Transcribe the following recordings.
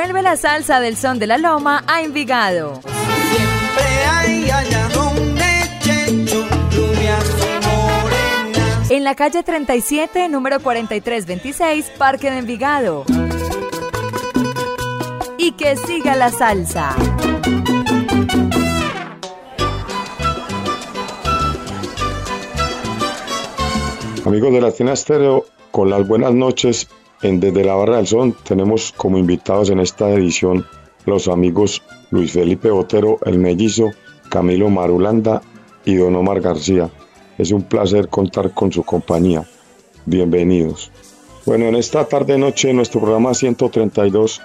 Vuelve la salsa del son de la loma a Envigado. Siempre hay allá. En la calle 37, número 4326, Parque de Envigado. Y que siga la salsa. Amigos de Latina Estéreo, con las buenas noches en Desde la Barra del Son tenemos como invitados en esta edición los amigos Luis Felipe Botero, el mellizo, Camilo Marulanda y Don Omar García. Es un placer contar con su compañía. Bienvenidos. Bueno, en esta tarde noche, en nuestro programa 132,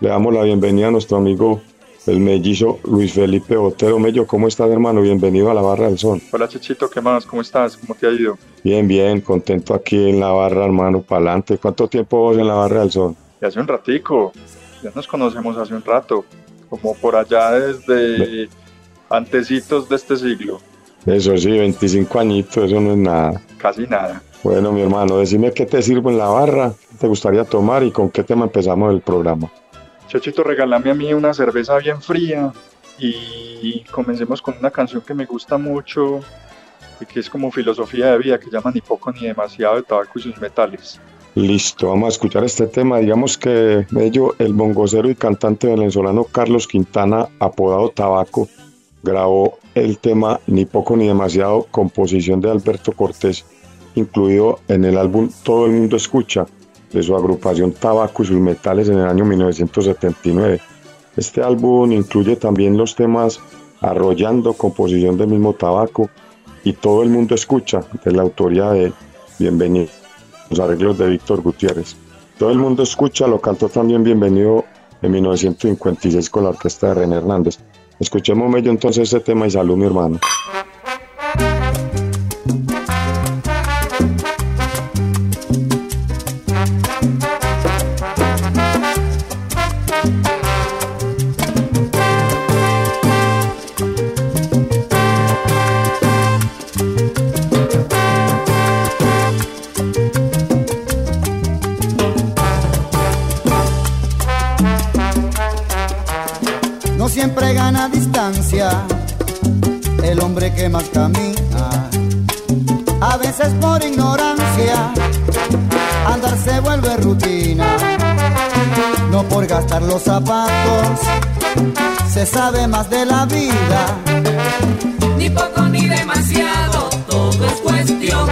le damos la bienvenida a nuestro amigo el mellizo Luis Felipe Botero. Mello, ¿cómo estás, hermano? Bienvenido a la Barra del Son. Hola, Chechito, ¿qué más? ¿Cómo estás? ¿Cómo te ha ido? Bien, bien, contento aquí en la Barra, hermano, para adelante. ¿Cuánto tiempo vos en la Barra del Son? Y hace un ratico, ya nos conocemos hace un rato, como por allá desde antecitos de este siglo. Eso sí, 25 añitos, eso no es nada. Casi nada. Bueno, mi hermano, decime qué te sirvo en la barra, qué te gustaría tomar y con qué tema empezamos el programa. Chechito, regálame a mí una cerveza bien fría y comencemos con una canción que me gusta mucho y que es como filosofía de vida, que llama Ni poco ni demasiado de tabaco y sus metales. Listo, vamos a escuchar este tema. Digamos que Mello, el bongocero y cantante venezolano Carlos Quintana, apodado Tabaco, grabó el tema Ni poco ni demasiado, composición de Alberto Cortés, incluido en el álbum Todo el mundo escucha, de su agrupación Tabaco y sus metales en el año 1979. Este álbum incluye también los temas Arrollando, composición del mismo Tabaco, y Todo el mundo escucha, de la autoría de Bienvenido, los arreglos de Víctor Gutiérrez. Todo el mundo escucha, lo cantó también Bienvenido en 1956 con la orquesta de René Hernández. Escuchemos medio entonces este tema y salud, mi hermano. Que más camina. A veces por ignorancia andar se vuelve rutina. No por gastar los zapatos se sabe más de la vida. Ni poco ni demasiado, todo es cuestión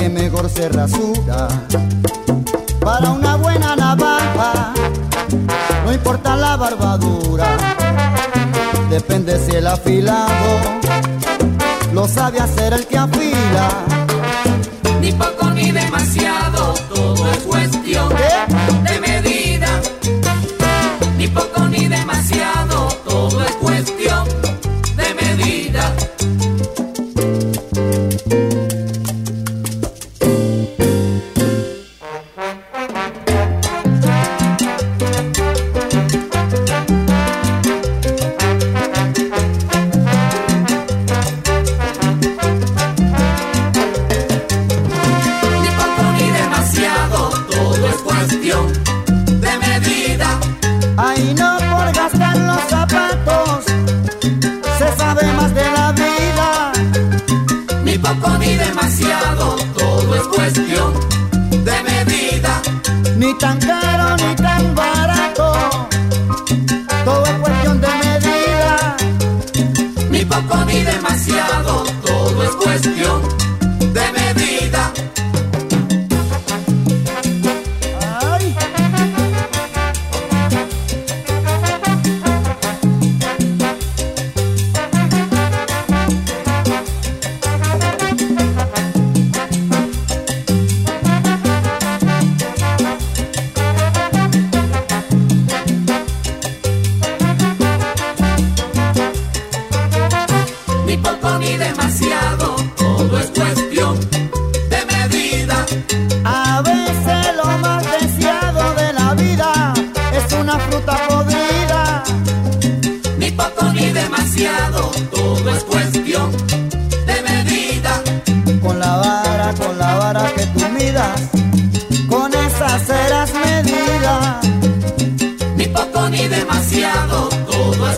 que mejor se rasura. Para una buena navaja, no importa la barbadura, depende si el afilado lo sabe hacer el que afila. Ni poco ni demasiado, todo es cuestión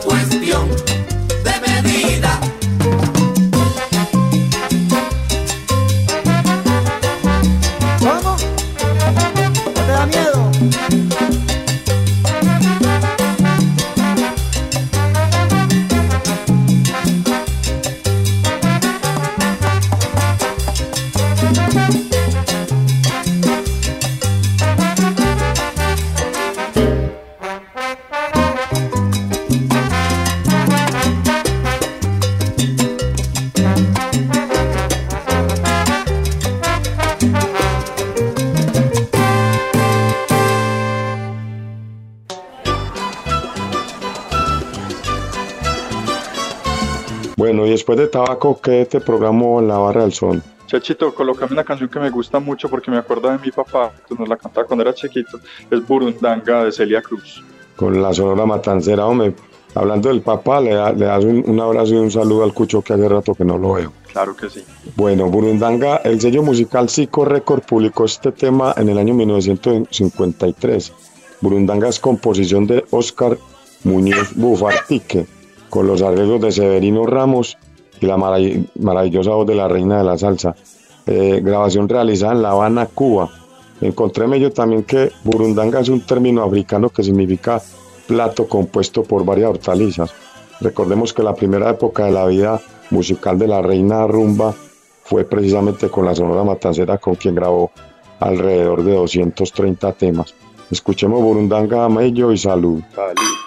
después Tabaco, ¿qué te programó en la barra del sol? Chachito, colócame una canción que me gusta mucho porque me acuerda de mi papá, que nos la cantaba cuando era chiquito. Es Burundanga de Celia Cruz. Con la sonora matancera, hombre. Hablando del papá, le, das un, abrazo y un saludo al Cucho que hace rato que no lo veo. Claro que sí. Bueno, Burundanga, el sello musical Psico Record publicó este tema en el año 1953. Burundanga es composición de Oscar Muñoz Bufartique, con los arreglos de Severino Ramos y la maravillosa voz de la reina de la salsa. Eh, grabación realizada en La Habana, Cuba. Encontré en ello también que burundanga es un término africano que significa plato compuesto por varias hortalizas. Recordemos que la primera época de la vida musical de la reina rumba fue precisamente con la Sonora Matancera con quien grabó alrededor de 230 temas. Escuchemos Burundanga Amello y salud. le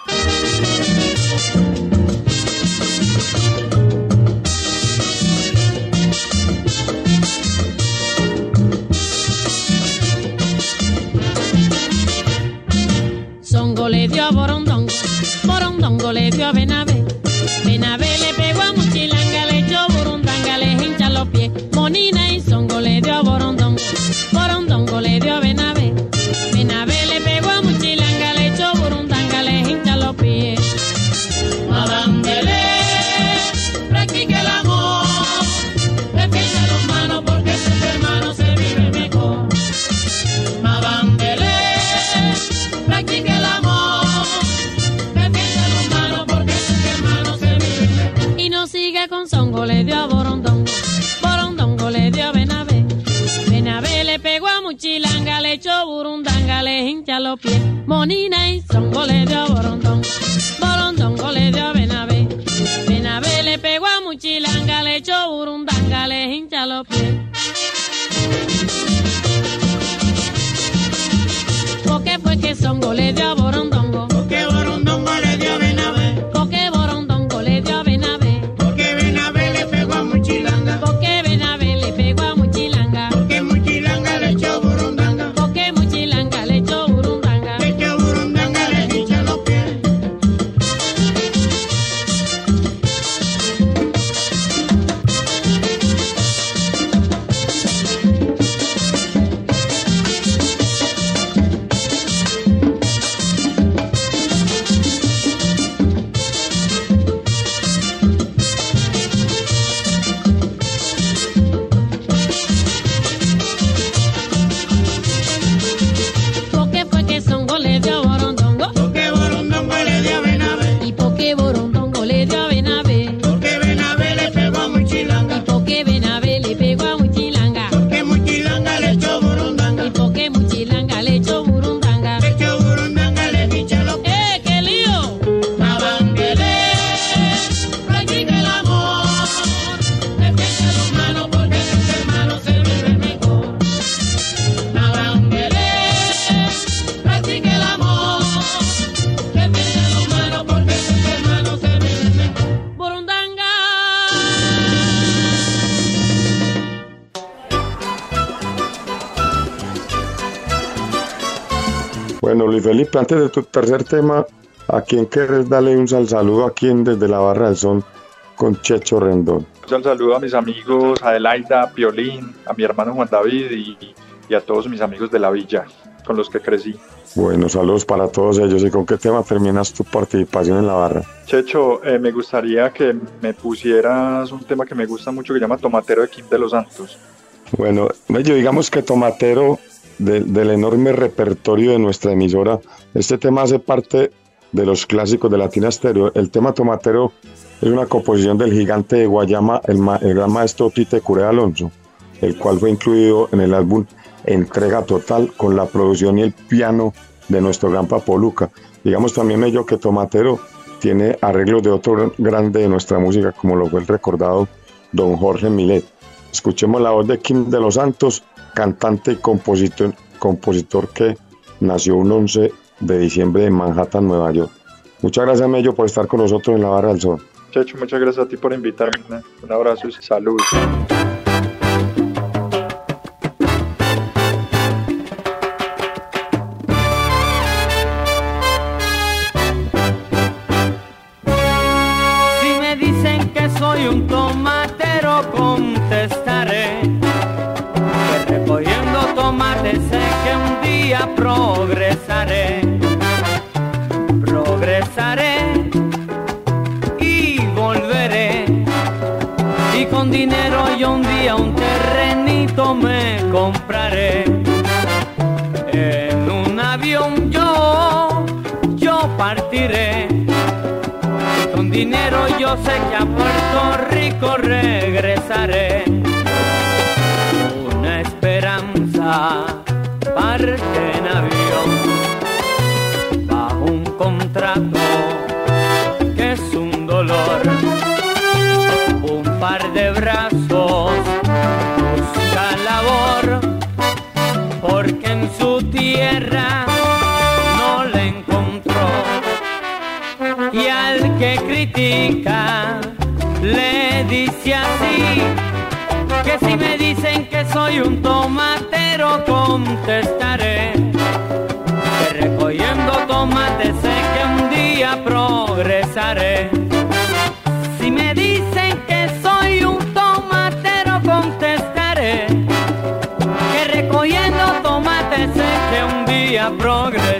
Borondongo le dio a Benavé, hecho burundanga, le hincha los pies. Monina y songo le dio borondón, borondongo le dio benavé. Benavé le pegó a muchilanga, le hecho burundanga, le hincha los pies. Tu tercer tema, ¿a quién quieres darle un sal saludo? ¿A quién desde la Barra del Son con Checho Rendón? Un saludo a mis amigos, Adelaida, a Piolín, a mi hermano Juan David y, y a todos mis amigos de la villa con los que crecí. Bueno, saludos para todos ellos. ¿Y con qué tema terminas tu participación en la barra? Checho, eh, me gustaría que me pusieras un tema que me gusta mucho que se llama Tomatero de Kim de los Santos. Bueno, yo digamos que Tomatero, de- del enorme repertorio de nuestra emisora, este tema hace parte de los clásicos de Latina Stereo. El tema Tomatero es una composición del gigante de Guayama, el, gran maestro Tite Curé Alonso, el cual fue incluido en el álbum Entrega Total con la producción y el piano de nuestro gran Papo Luca. Digamos también ello que Tomatero tiene arreglos de otro gran- grande de nuestra música, como lo fue el recordado don Jorge Milet. Escuchemos la voz de Kim de los Santos, cantante y compositor, compositor que nació un 11 de diciembre en Manhattan, Nueva York. Muchas gracias, Mello, por estar con nosotros en la Barra del Sol. Checho, muchas gracias a ti por invitarme. Un abrazo y salud. Me compraré. En un avión yo, yo partiré. Con dinero yo sé que a Puerto Rico regresaré. Una esperanza parte en avión bajo un contrato que es un dolor. Un par de brazos si me dicen que soy un tomatero contestaré. Que recogiendo tomates sé que un día progresaré. Si me dicen que soy un tomatero contestaré. Que recogiendo tomates sé que un día progresaré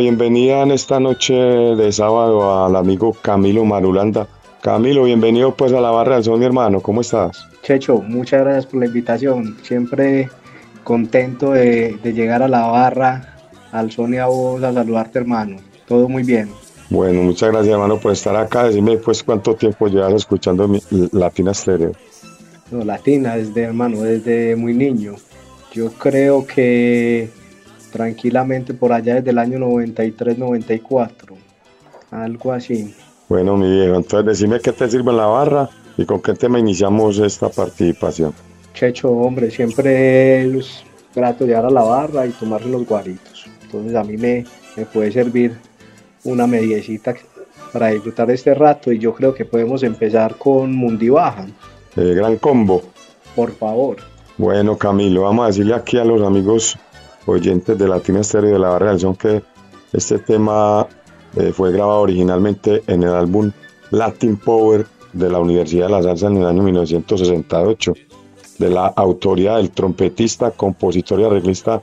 bienvenida en esta noche de sábado al amigo Camilo Marulanda. Camilo, bienvenido pues a la barra del son, mi hermano. ¿Cómo estás? Checho, muchas gracias por la invitación. Siempre contento de, de llegar a la barra, al son y a vos, a saludarte, hermano. Todo muy bien. Bueno, muchas gracias, hermano, por estar acá. Decime pues cuánto tiempo llevas escuchando mi- Latina Stereo. No, latina, desde hermano, desde muy niño. Yo creo que tranquilamente por allá desde el año 93, 94. Algo así. Bueno, mi viejo, entonces decime qué te sirve en la barra y con qué tema iniciamos esta participación. Checho, hombre, siempre es grato llegar a la barra y tomarse los guaritos. Entonces a mí me, me puede servir una mediecita para disfrutar este rato y yo creo que podemos empezar con Mundibaja, Eh, gran combo. por favor. Bueno, Camilo, vamos a decirle aquí a los amigos oyentes de Latina Stereo y de la Barra Son que este tema eh, fue grabado originalmente en el álbum Latin Power de la Universidad de la Salsa en el año 1968, de la autoría del trompetista, compositor y arreglista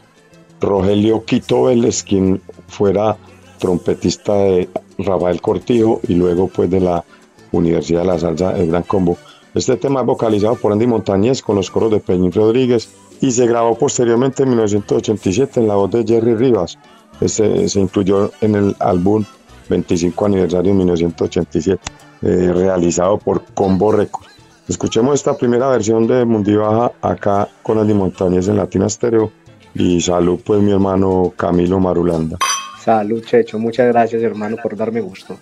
Rogelio Quito Vélez, quien fuera trompetista de Rafael Cortijo y luego pues de la Universidad de la Salsa, el Gran Combo. Este tema es vocalizado por Andy Montañez con los coros de Peñín Rodríguez y se grabó posteriormente en 1987 en la voz de Jerry Rivas. Este se incluyó en el álbum 25 aniversario en 1987, eh, realizado por Combo Records. Escuchemos esta primera versión de Mundibaja acá con Andy Montañez en Latina Stereo y salud pues mi hermano Camilo Marulanda. Salud, Checho. Muchas gracias, hermano, por darme gusto.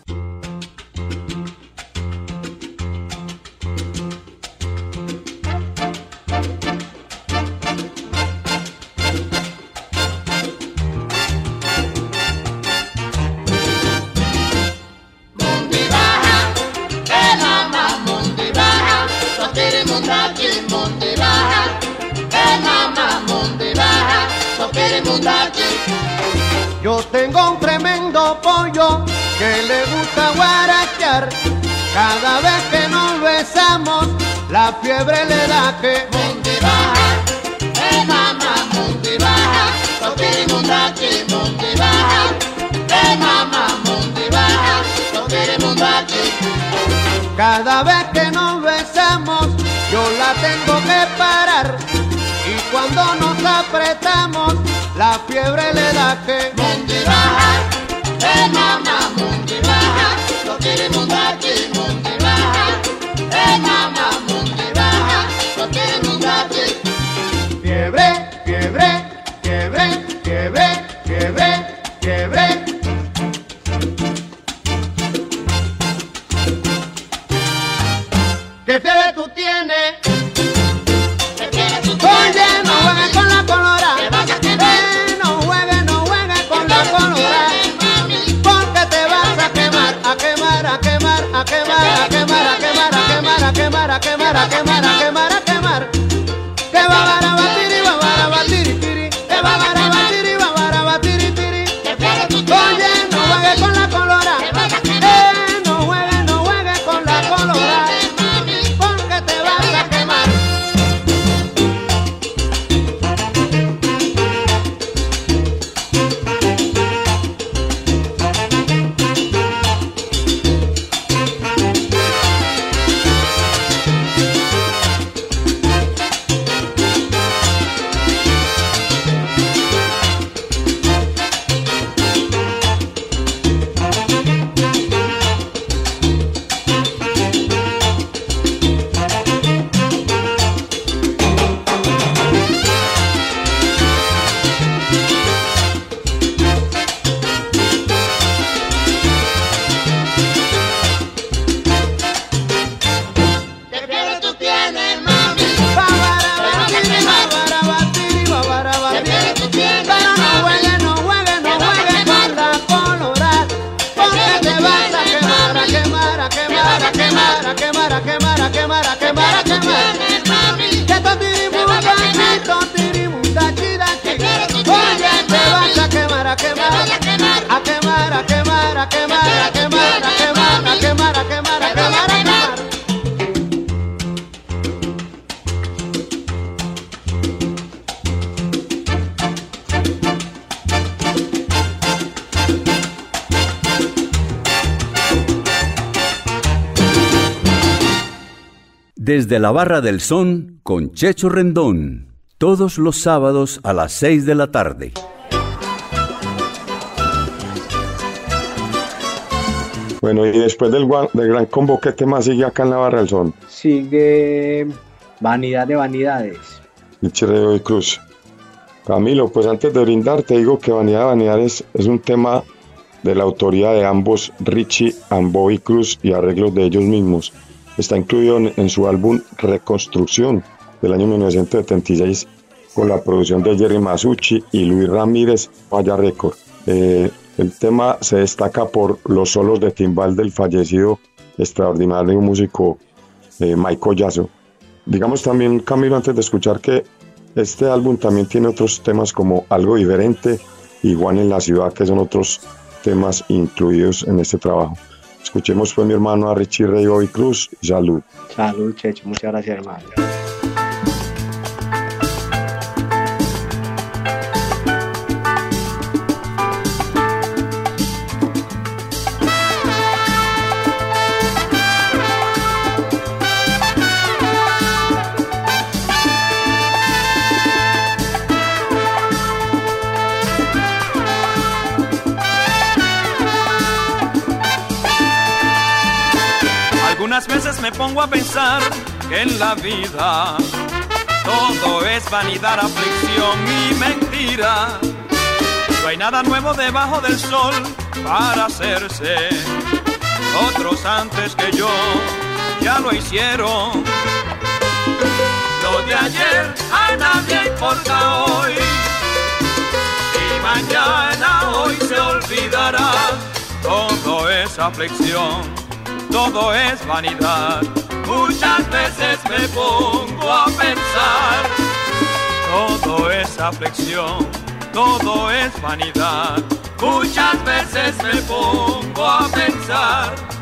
Tengo un tremendo pollo que le gusta guarachear. Cada vez que nos besamos, la fiebre le da que Mundi baja, eh mamá, mundi baja, sopiri mundachi, mundi baja, eh mamá, mundi baja, sopiri mundachi. cada vez que nos besamos, yo la tengo que parar. Y cuando nos apretamos, la fiebre le da que Mundi baja, eh mamá, Desde la Barra del Son con Checho Rendón. Todos los sábados a las 6 de la tarde. Bueno, y después del, guan- del gran combo, ¿qué tema sigue acá en la Barra del Son? Sigue Vanidad de Vanidades. Richie Ray Bobby Cruz. Camilo, pues antes de brindar te digo que Vanidad de Vanidades es un tema de la autoría de ambos, Richie and Bobby Cruz, y arreglos de ellos mismos. Está incluido en, su álbum Reconstrucción del año 1976 con la producción de Jerry Masucci y Luis Ramírez, Falla Record. Eh, el tema se destaca por los solos de timbal del fallecido extraordinario músico eh, Yasso. Digamos también, Camilo, antes de escuchar que este álbum también tiene otros temas como Algo Diferente y en la Ciudad, que son otros temas incluidos en este trabajo. Escuchemos pues mi hermano a Richie Bobby Cruz salud. Salud, Checho. Muchas gracias, hermano. Me pongo a pensar que en la vida todo es vanidad, aflicción y mentira. No hay nada nuevo debajo del sol para hacerse. Otros antes que yo ya lo hicieron. Lo de ayer a nadie importa hoy. Y mañana hoy se olvidará. Todo es aflicción todo es vanidad. Muchas veces me pongo a pensar, todo es aflicción, todo es vanidad. Muchas veces me pongo a pensar.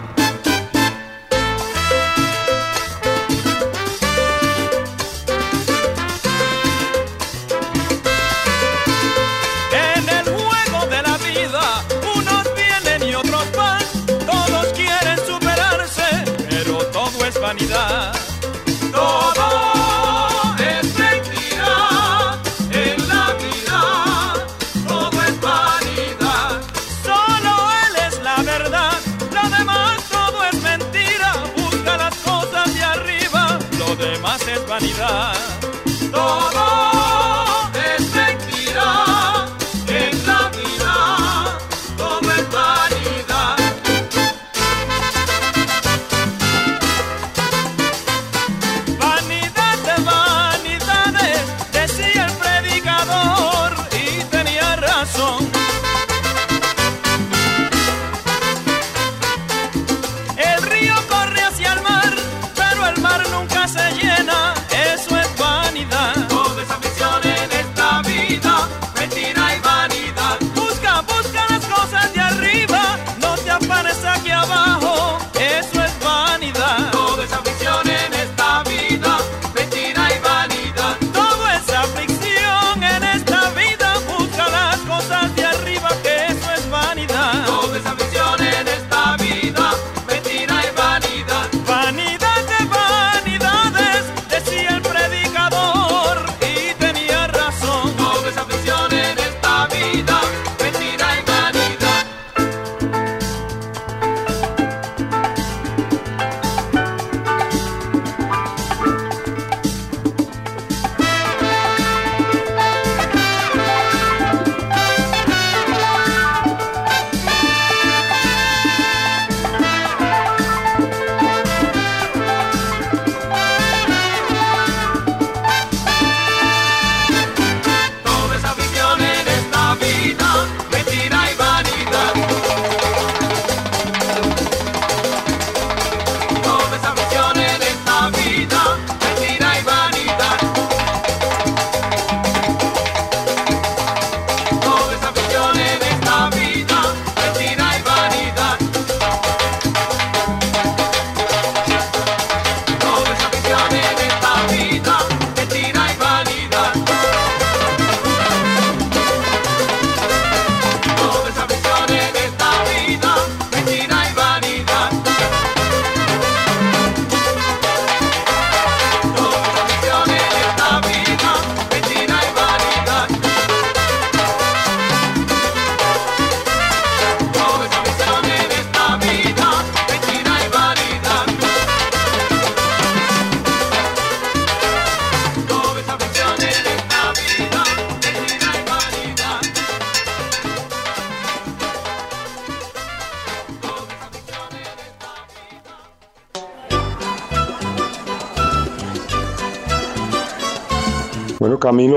Todo es vanidad. Todo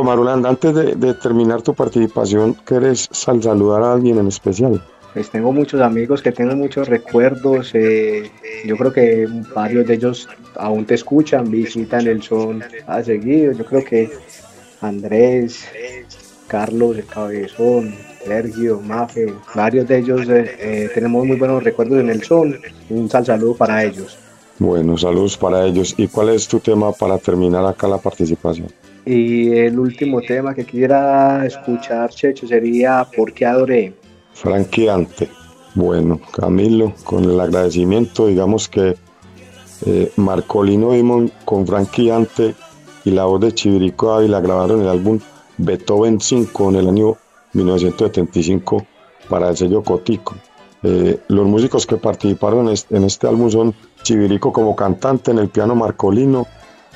Marulanda, antes de, terminar tu participación, ¿quieres saludar a alguien en especial? Pues tengo muchos amigos que tengo muchos recuerdos. Eh, yo creo que varios de ellos aún te escuchan, visitan el son a seguido. Yo creo que Andrés, Carlos, el Cabezón, Sergio, Mafe, varios de ellos eh, eh, tenemos muy buenos recuerdos en el son. Un sal saludo para ellos. Bueno, saludos para ellos. ¿Y cuál es tu tema para terminar acá la participación? Y el último tema que quiera escuchar, Checho, sería ¿Por qué adoré? Franqueante. Bueno, Camilo, con el agradecimiento, digamos que eh, Marcolino Dimon con Franqueante y la voz de Chivirico Ávila grabaron el álbum Beethoven 5 en el año 1975 para el sello Cotico. Eh, los músicos que participaron en este, álbum son Chivirico como cantante en el piano Marcolino,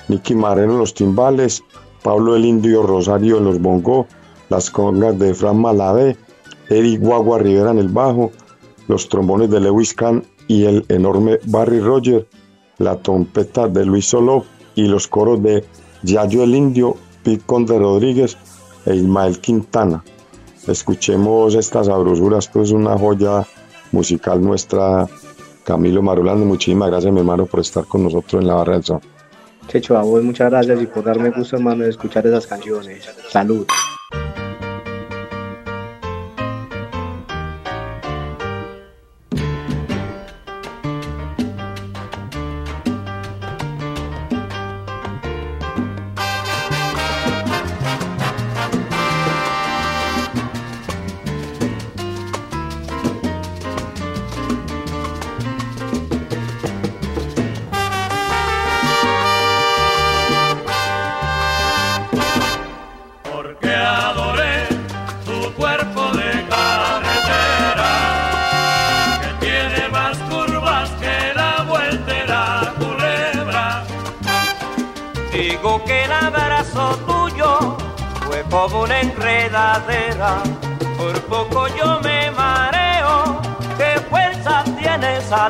Nicky Mareno en los timbales, Pablo el Indio Rosario en los bongó, las congas de Fran Malavé, Eric Guagua Rivera en el bajo, los trombones de Lewis Kahn y el enorme Barry Roger, la trompeta de Luis Solo y los coros de Yayo el Indio, Pete Conde Rodríguez e Ismael Quintana. Escuchemos estas sabrosuras, esto es una joya musical nuestra. Camilo Marulando, muchísimas gracias mi hermano por estar con nosotros en la barra del son. Checho, a vos muchas gracias y por darme gusto hermano de escuchar esas canciones. Salud.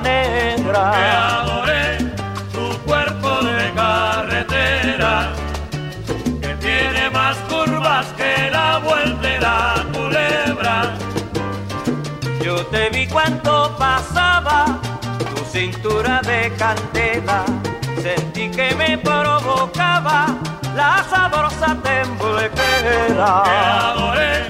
Negra. Que adoré tu cuerpo de carretera, que tiene más curvas que la vuelta de la culebra. Yo te vi cuando pasaba tu cintura de candela, sentí que me provocaba la sabrosa temblequera. Que adoré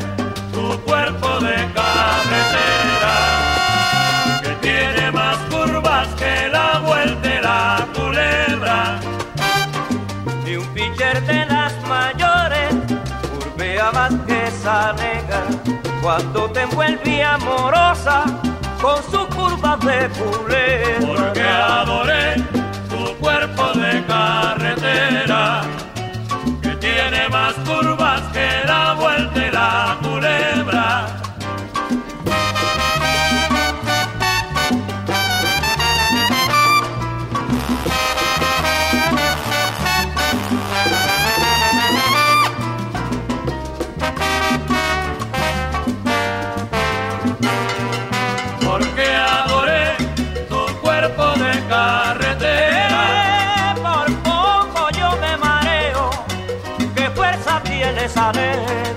cuando te envuelve amorosa con su curva de culebra. Porque adoré tu cuerpo de carretera que tiene más curvas Porque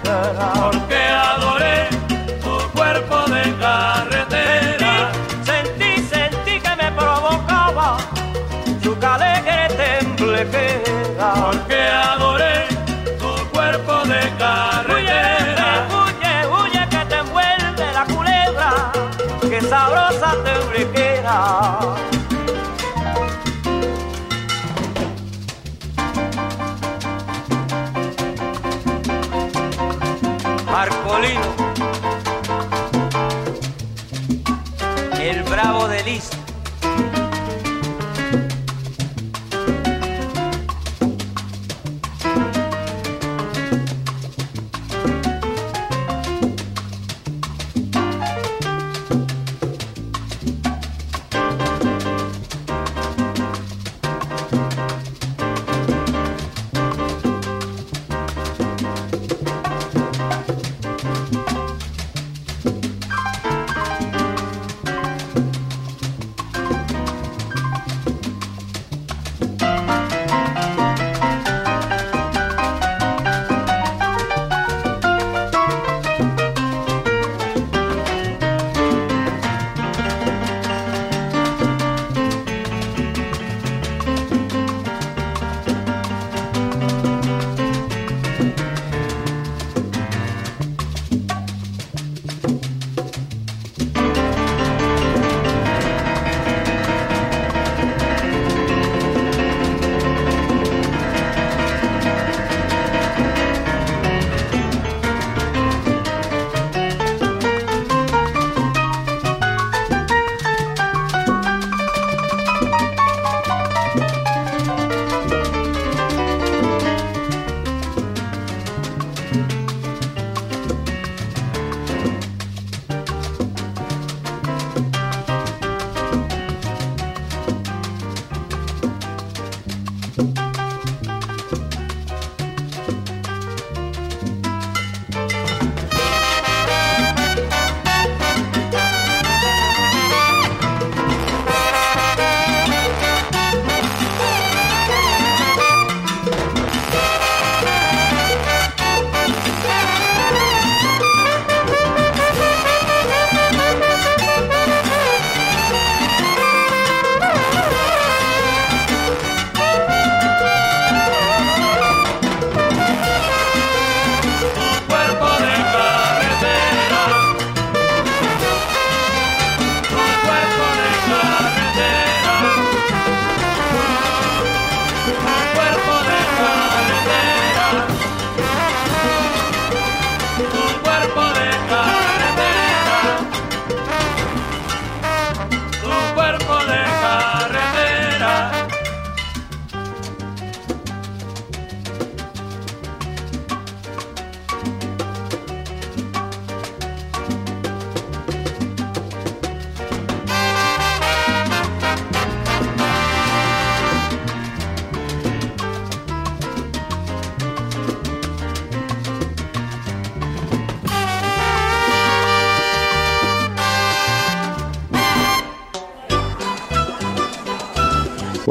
El bravo de Liz.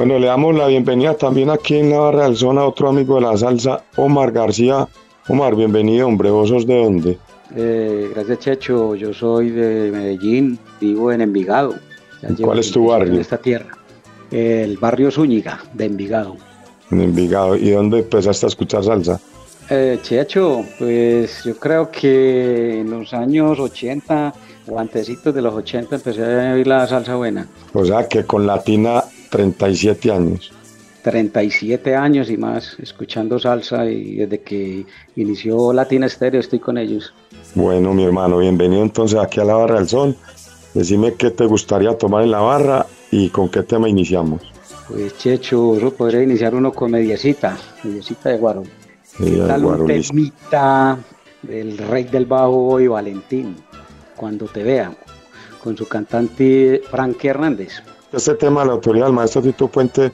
Bueno, le damos la bienvenida también aquí en la Barra del Zona a otro amigo de la salsa, Omar García. Omar, bienvenido, hombre. ¿Vos sos de dónde? Eh, gracias, Checho. Yo soy de Medellín, vivo en Envigado. ¿Cuál es tu barrio? En esta tierra. El barrio Zúñiga, de Envigado. En Envigado. ¿Y dónde empezaste a escuchar salsa? Eh, Checho, pues yo creo que en los años 80 o antecitos de los 80 empecé a oír la salsa buena. O sea que con Latina 37 años. 37 años y más escuchando salsa y desde que inició Latina Estéreo estoy con ellos. Bueno, mi hermano, bienvenido entonces aquí a la Barra del Sol. Decime qué te gustaría tomar en la barra y con qué tema iniciamos. Pues Checho, yo podría iniciar uno con Mediecita, Mediecita de Guaro. ¿Qué tal un temita del rey del bajo y Valentín? Cuando te vea, con su cantante Frankie Hernández. Este tema la autoridad del maestro Tito Puente,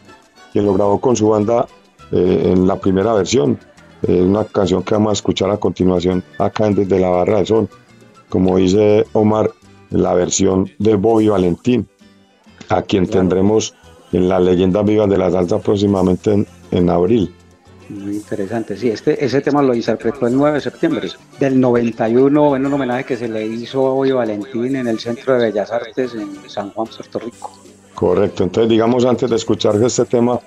quien lo grabó con su banda eh, en la primera versión. Es una canción que vamos a escuchar a continuación acá en Desde la Barra del Sol. Como dice Omar, la versión de Bobby Valentín, a quien tendremos en la leyenda viva de la salsa próximamente en, abril. Muy interesante, sí, este, ese tema lo interpretó el 9 de septiembre del 91 en un homenaje que se le hizo a Bobby Valentín en el Centro de Bellas Artes en San Juan, Puerto Rico. Correcto, entonces digamos antes de escuchar este tema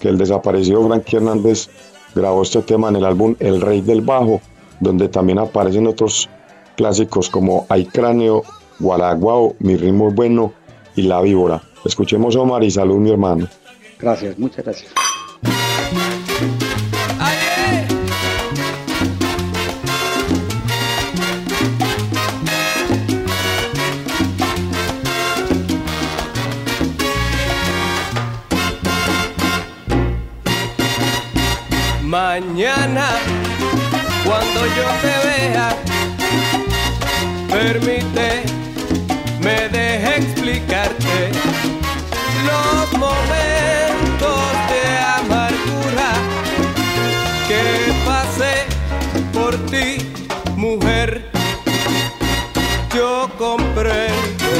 que el desaparecido Frankie Hernández grabó este tema en el álbum El Rey del Bajo, donde también aparecen otros clásicos como Hay Cráneo, Guaraguao, Mi Ritmo Bueno y La Víbora. Escuchemos Omar y salud mi hermano. Gracias, muchas gracias. Yo te vea, permite, me deje explicarte los momentos de amargura que pasé por ti, mujer. Yo comprendo,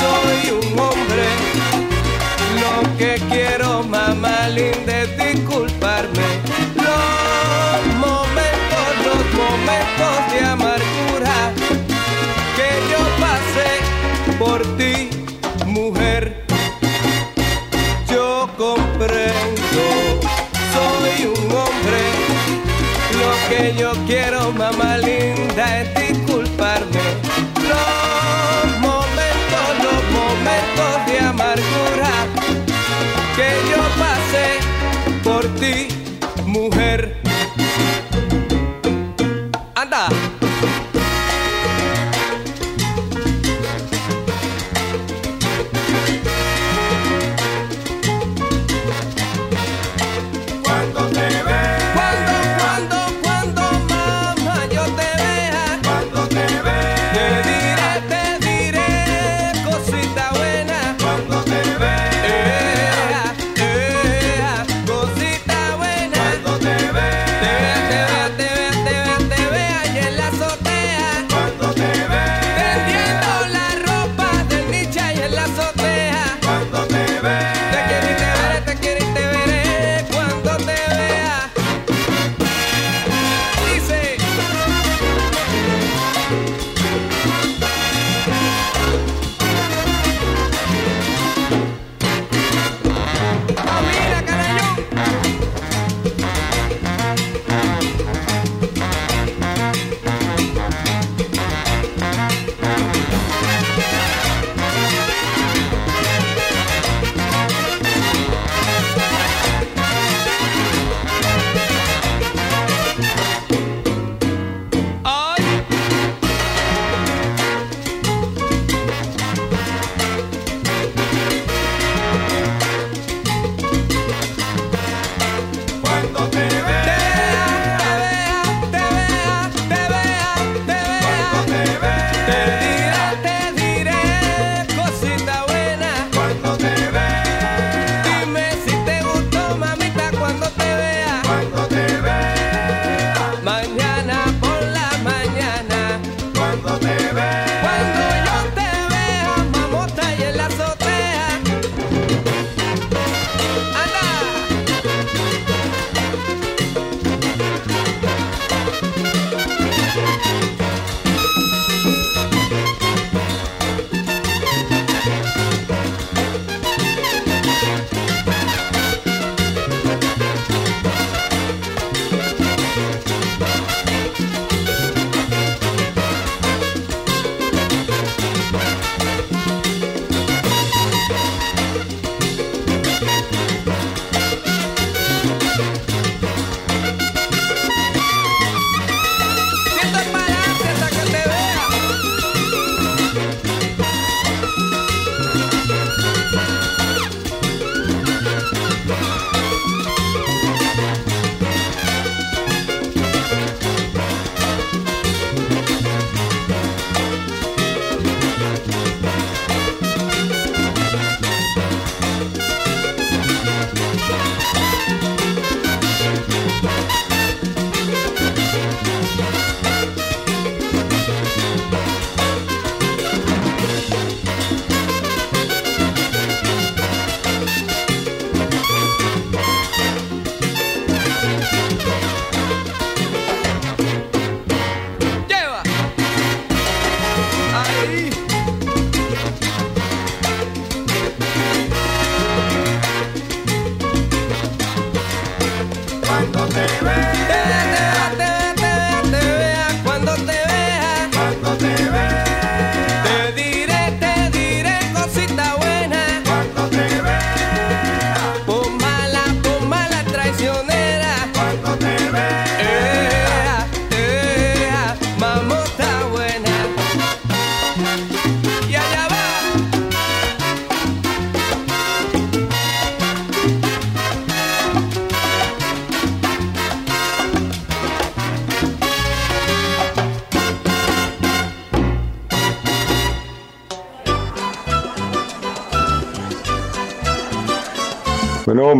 soy un hombre, lo que quiero, mamá linda,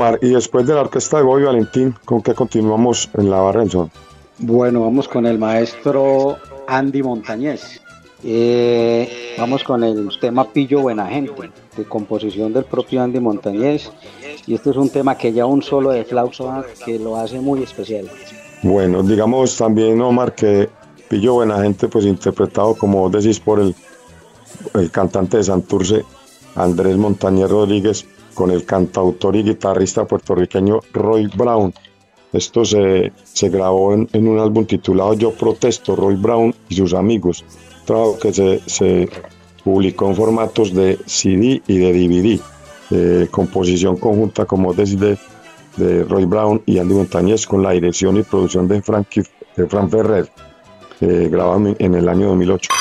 Omar, y después de la orquesta de Bobby Valentín, ¿con qué continuamos en la barra del son? Bueno, vamos con el maestro Andy Montañez. Eh, vamos con el tema Pillo Buena Gente, de composición del propio Andy Montañez. Y este es un tema que ya un solo de flauta que lo hace muy especial. Bueno, digamos también, Omar, que Pillo Buena Gente, pues interpretado, como decís, por el, el cantante de Santurce, Andrés Montañez Rodríguez, con el cantautor y guitarrista puertorriqueño Roy Brown. Esto se, se grabó en, un álbum titulado Yo Protesto, Roy Brown y sus amigos. Trabajo que se, se publicó en formatos de CD y de DVD. Eh, composición conjunta, como decís, de Roy Brown y Andy Montañez con la dirección y producción de Frank, de Frank Ferrer, eh, grabado en el año 2008.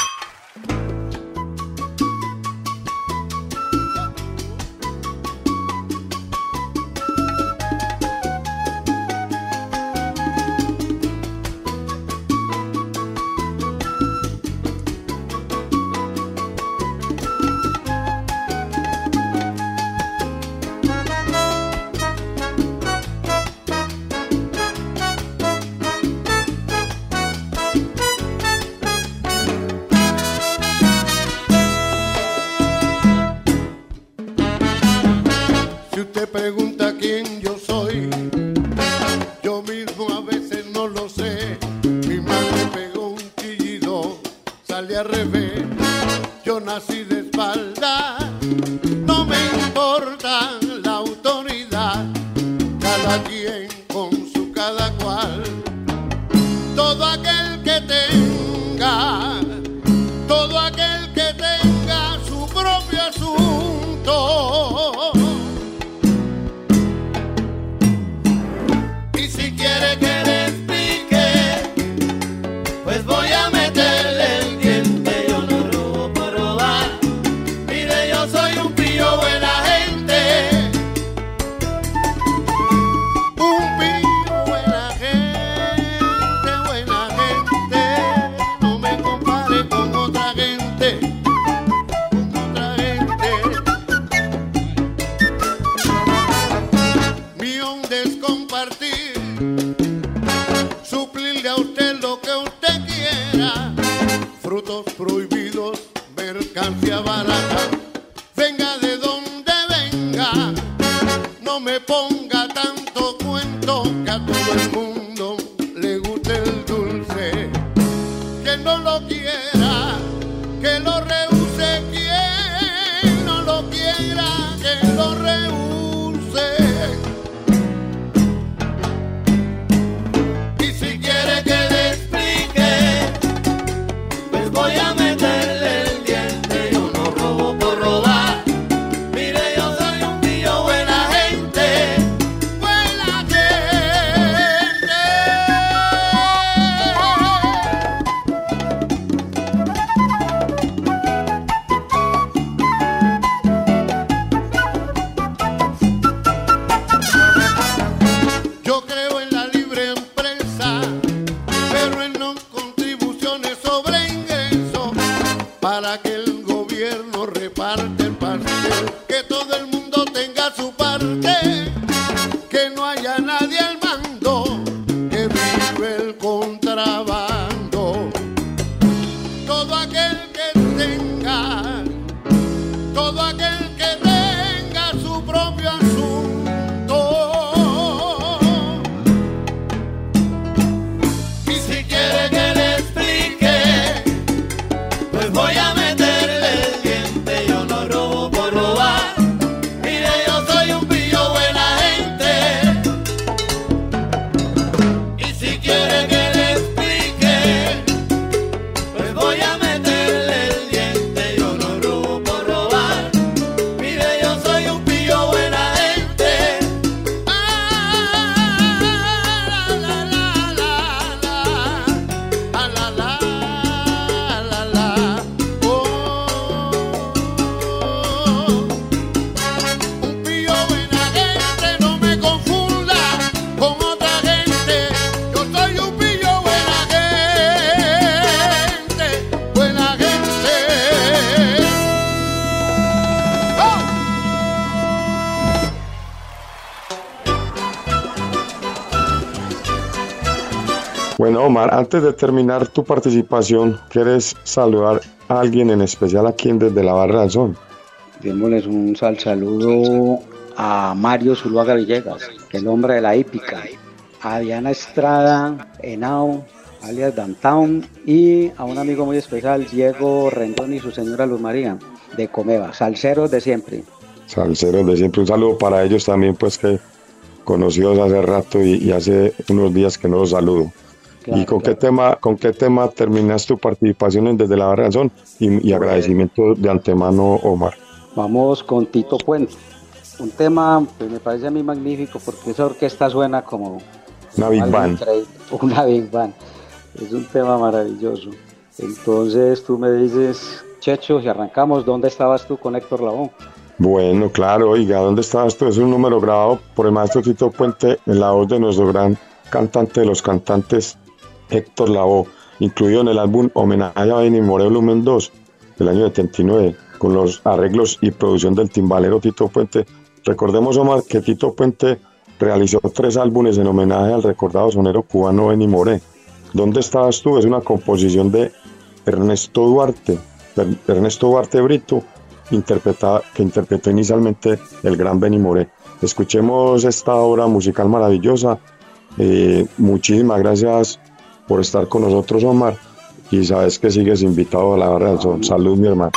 Antes de terminar tu participación, ¿quieres saludar a alguien en especial aquí en Desde la Barra del Sol? Démosles un sal saludo a Mario Zuluaga Villegas, el hombre de la hípica, a Diana Estrada, Enao, alias Downtown, y a un amigo muy especial, Diego Rendón y su señora Luz María, de Comeva, salseros de siempre. Salseros de siempre, un saludo para ellos también, pues que conocidos hace rato y, hace unos días que no los saludo. ¿Y con qué tema con qué tema terminas tu participación en Desde la Razón? Y, y agradecimiento de antemano, Omar. Vamos con Tito Puente. Un tema que me parece a mí magnífico porque esa orquesta suena como una Big Band. Una Big Band. Es un tema maravilloso. Entonces tú me dices, Checho, si arrancamos, ¿dónde estabas tú con Héctor Labón? Bueno, claro, oiga, ¿dónde estabas tú? Es un número grabado por el maestro Tito Puente en la voz de nuestro gran cantante de los cantantes, Héctor Lavoe, incluido en el álbum Homenaje a Benny Moreno Lumen 2 del año 79, con los arreglos y producción del timbalero Tito Puente. Recordemos, Omar, que Tito Puente realizó tres álbumes en homenaje al recordado sonero cubano Benny Moré. ¿Dónde estabas tú? Es una composición de Ernesto Duarte, Ernesto Duarte Brito, que interpretó inicialmente el gran Benny Moré. Escuchemos esta obra musical maravillosa. Eh, muchísimas gracias por estar con nosotros, Omar. Y sabes que sigues invitado a la del Salud, mi hermano.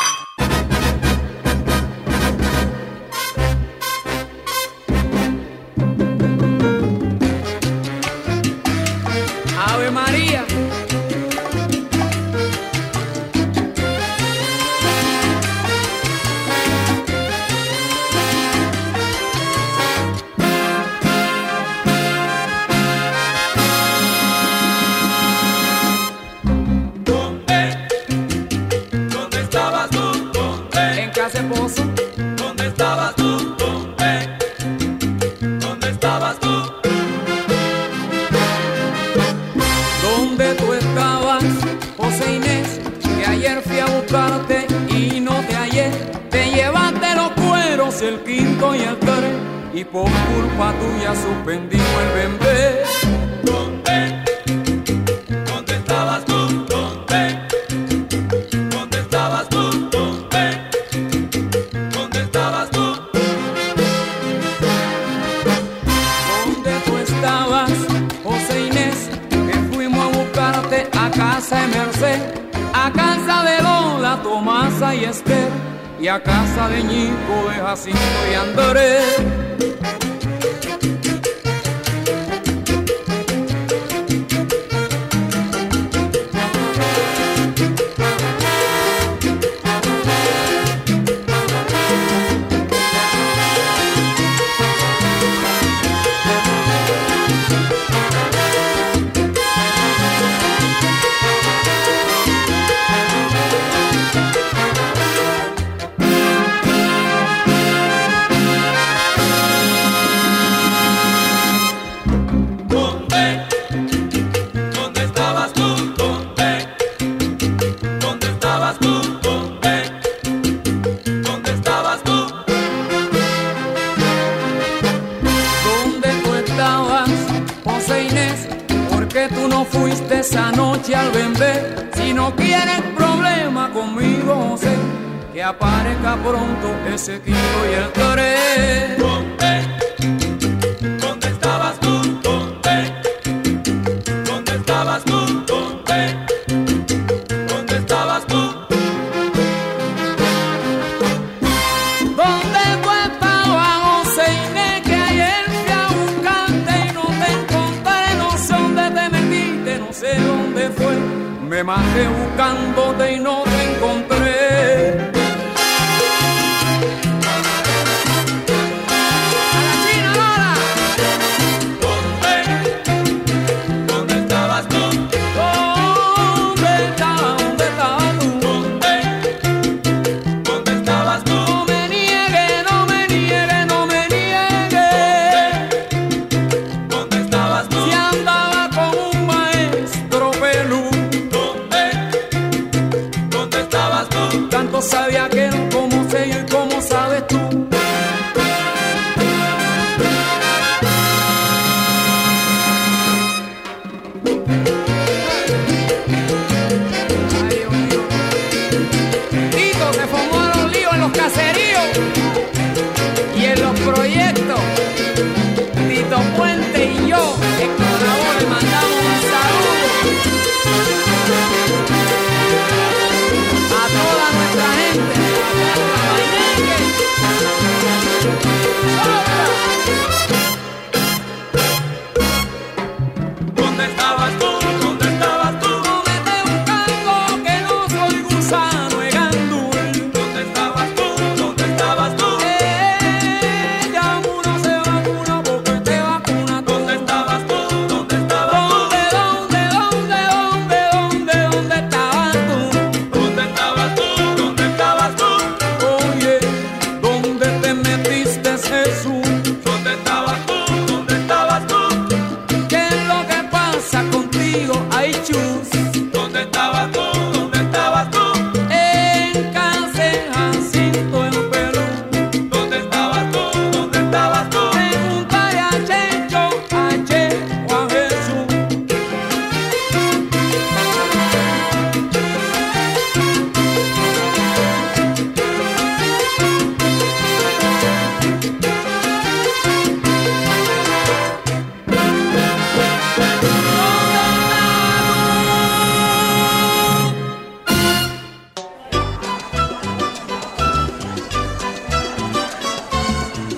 sabía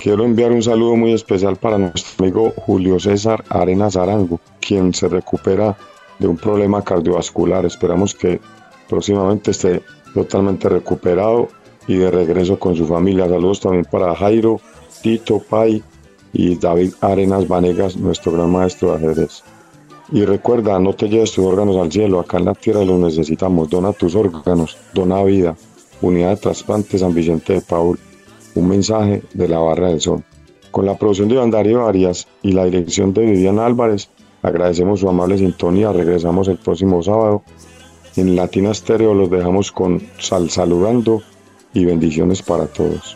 Quiero enviar un saludo muy especial para nuestro amigo Julio César Arenas Arango, quien se recupera de un problema cardiovascular. Esperamos que próximamente esté totalmente recuperado y de regreso con su familia. Saludos también para Jairo, Tito, Pai y David Arenas Vanegas, nuestro gran maestro de ajedrez. Y recuerda, no te lleves tus órganos al cielo, acá en la tierra los necesitamos. Dona tus órganos, dona vida. Unidad de Trasplante San Vicente de Paul. Un mensaje de la Barra del Sol. Con la producción de Iván Arias y la dirección de Viviana Álvarez, agradecemos su amable sintonía. Regresamos el próximo sábado. En Latina Stereo los dejamos con Sal Saludando y bendiciones para todos.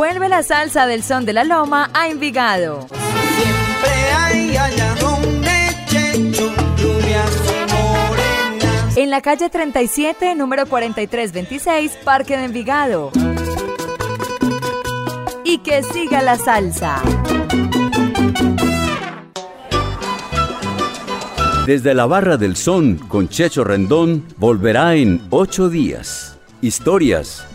Vuelve la salsa del son de la loma a Envigado. Siempre hay allá donde Checho. En la calle 37, número 4326, Parque de Envigado. Y que siga la salsa. Desde la Barra del Son con Checho Rendón volverá en ocho días. Historias,